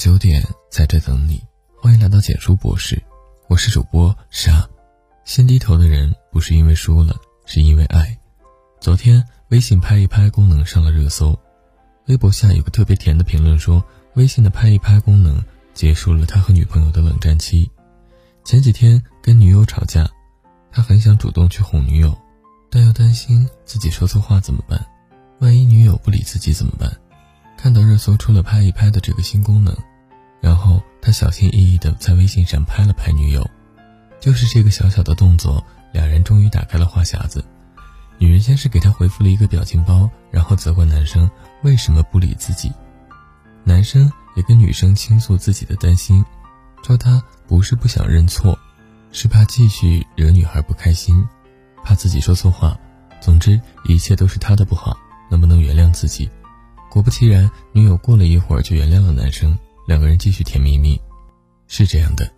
九点在这等你，欢迎来到简书博士，我是主播沙。先低头的人不是因为输了，是因为爱。昨天微信拍一拍功能上了热搜，微博下有个特别甜的评论说，微信的拍一拍功能结束了他和女朋友的冷战期。前几天跟女友吵架，他很想主动去哄女友，但又担心自己说错话怎么办，万一女友不理自己怎么办？看到热搜出了拍一拍的这个新功能，然后他小心翼翼地在微信上拍了拍女友。就是这个小小的动作，两人终于打开了话匣子。女人先是给他回复了一个表情包，然后责怪男生为什么不理自己。男生也跟女生倾诉自己的担心，说他不是不想认错，是怕继续惹女孩不开心，怕自己说错话。总之一切都是他的不好，能不能原谅自己？果不其然，女友过了一会儿就原谅了男生，两个人继续甜蜜蜜。是这样的，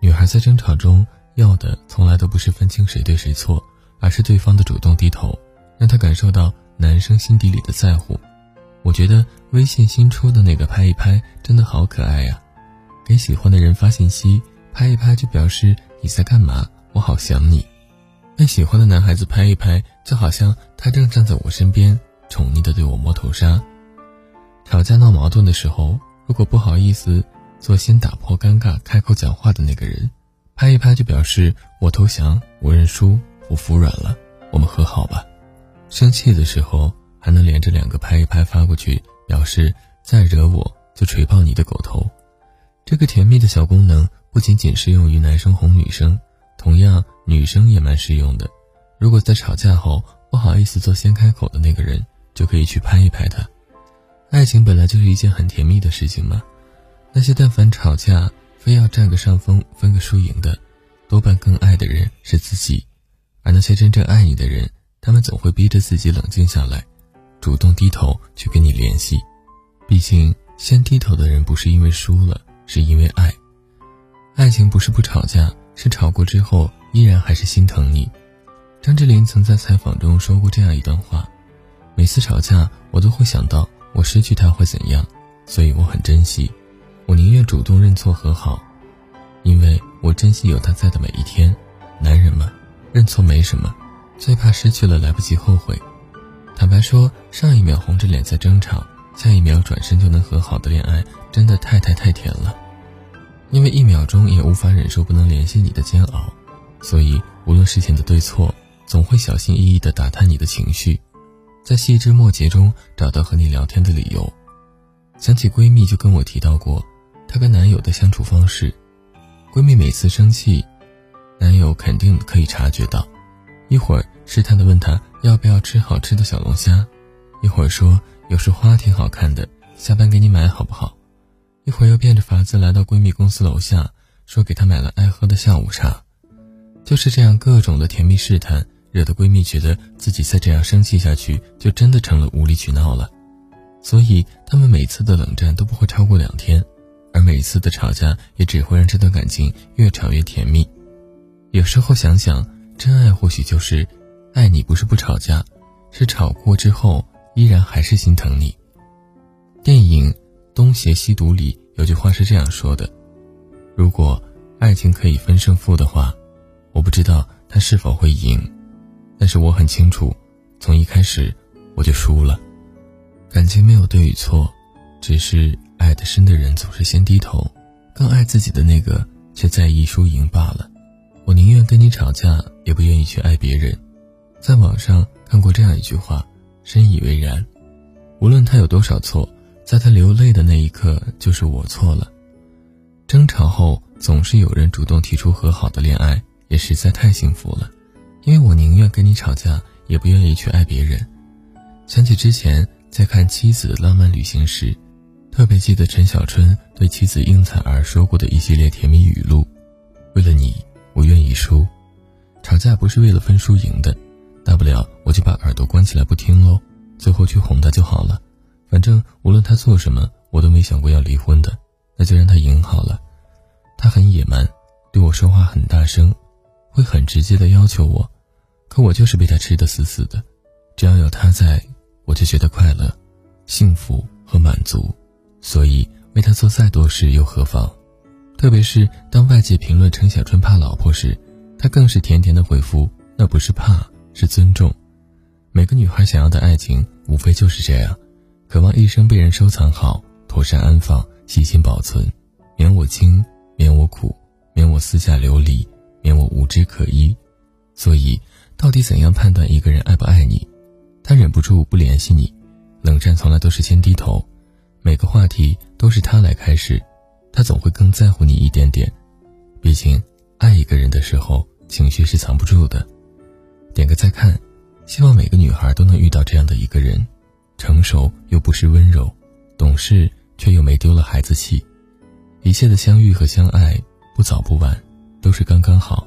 女孩在争吵中要的从来都不是分清谁对谁错，而是对方的主动低头，让她感受到男生心底里的在乎。我觉得微信新出的那个拍一拍真的好可爱呀，给喜欢的人发信息，拍一拍就表示你在干嘛，我好想你。被喜欢的男孩子拍一拍，就好像他正站在我身边，宠溺的对我摸头杀。吵架闹矛盾的时候，如果不好意思做先打破尴尬、开口讲话的那个人，拍一拍就表示我投降、我认输、我服软了，我们和好吧。生气的时候还能连着两个拍一拍发过去，表示再惹我就锤爆你的狗头。这个甜蜜的小功能不仅仅适用于男生哄女生，同样女生也蛮适用的。如果在吵架后不好意思做先开口的那个人，就可以去拍一拍他。爱情本来就是一件很甜蜜的事情嘛，那些但凡吵架非要占个上风、分个输赢的，多半更爱的人是自己；而那些真正爱你的人，他们总会逼着自己冷静下来，主动低头去跟你联系。毕竟，先低头的人不是因为输了，是因为爱。爱情不是不吵架，是吵过之后依然还是心疼你。张智霖曾在采访中说过这样一段话：每次吵架，我都会想到。我失去他会怎样？所以我很珍惜，我宁愿主动认错和好，因为我珍惜有他在的每一天。男人嘛，认错没什么，最怕失去了来不及后悔。坦白说，上一秒红着脸在争吵，下一秒转身就能和好的恋爱，真的太太太甜了。因为一秒钟也无法忍受不能联系你的煎熬，所以无论事情的对错，总会小心翼翼地打探你的情绪。在细枝末节中找到和你聊天的理由，想起闺蜜就跟我提到过，她跟男友的相处方式。闺蜜每次生气，男友肯定可以察觉到，一会儿试探的问她要不要吃好吃的小龙虾，一会儿说有束花挺好看的，下班给你买好不好？一会儿又变着法子来到闺蜜公司楼下，说给她买了爱喝的下午茶，就是这样各种的甜蜜试探。惹得闺蜜觉得自己再这样生气下去，就真的成了无理取闹了，所以他们每次的冷战都不会超过两天，而每次的吵架也只会让这段感情越吵越甜蜜。有时候想想，真爱或许就是，爱你不是不吵架，是吵过之后依然还是心疼你。电影《东邪西毒》里有句话是这样说的：如果爱情可以分胜负的话，我不知道他是否会赢。但是我很清楚，从一开始我就输了。感情没有对与错，只是爱得深的人总是先低头，更爱自己的那个却在意输赢罢了。我宁愿跟你吵架，也不愿意去爱别人。在网上看过这样一句话，深以为然。无论他有多少错，在他流泪的那一刻，就是我错了。争吵后总是有人主动提出和好的恋爱，也实在太幸福了。因为我宁愿跟你吵架，也不愿意去爱别人。想起之前在看《妻子的浪漫旅行》时，特别记得陈小春对妻子应采儿说过的一系列甜蜜语录：“为了你，我愿意输。吵架不是为了分输赢的，大不了我就把耳朵关起来不听喽，最后去哄她就好了。反正无论她做什么，我都没想过要离婚的，那就让她赢好了。他很野蛮，对我说话很大声。”会很直接的要求我，可我就是被他吃得死死的。只要有他在，我就觉得快乐、幸福和满足，所以为他做再多事又何妨？特别是当外界评论陈小春怕老婆时，他更是甜甜的回复：“那不是怕，是尊重。”每个女孩想要的爱情，无非就是这样，渴望一生被人收藏好，妥善安放，细心保存，免我惊，免我苦，免我私下流离，免我无枝可依。所以，到底怎样判断一个人爱不爱你？他忍不住不联系你，冷战从来都是先低头，每个话题都是他来开始，他总会更在乎你一点点。毕竟，爱一个人的时候，情绪是藏不住的。点个再看，希望每个女孩都能遇到这样的一个人，成熟又不失温柔，懂事却又没丢了孩子气，一切的相遇和相爱，不早不晚，都是刚刚好。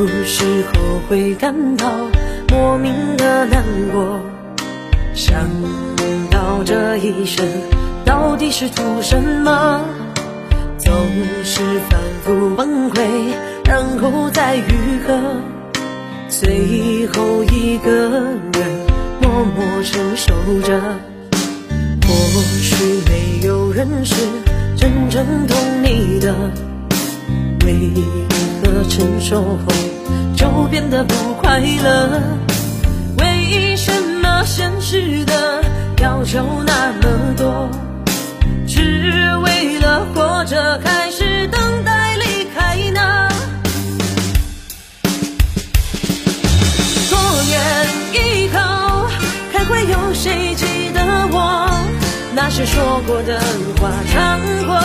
有时候会感到莫名的难过，想到这一生到底是图什么，总是反复崩溃，然后再愈合，最后一个人默默承受着。或许没有人是真正懂你的，为何承受后？就变得不快乐。为什么现实的要求那么多？只为了活着，开始等待离开呢？多年以后，还会有谁记得我那些说过的话？唱过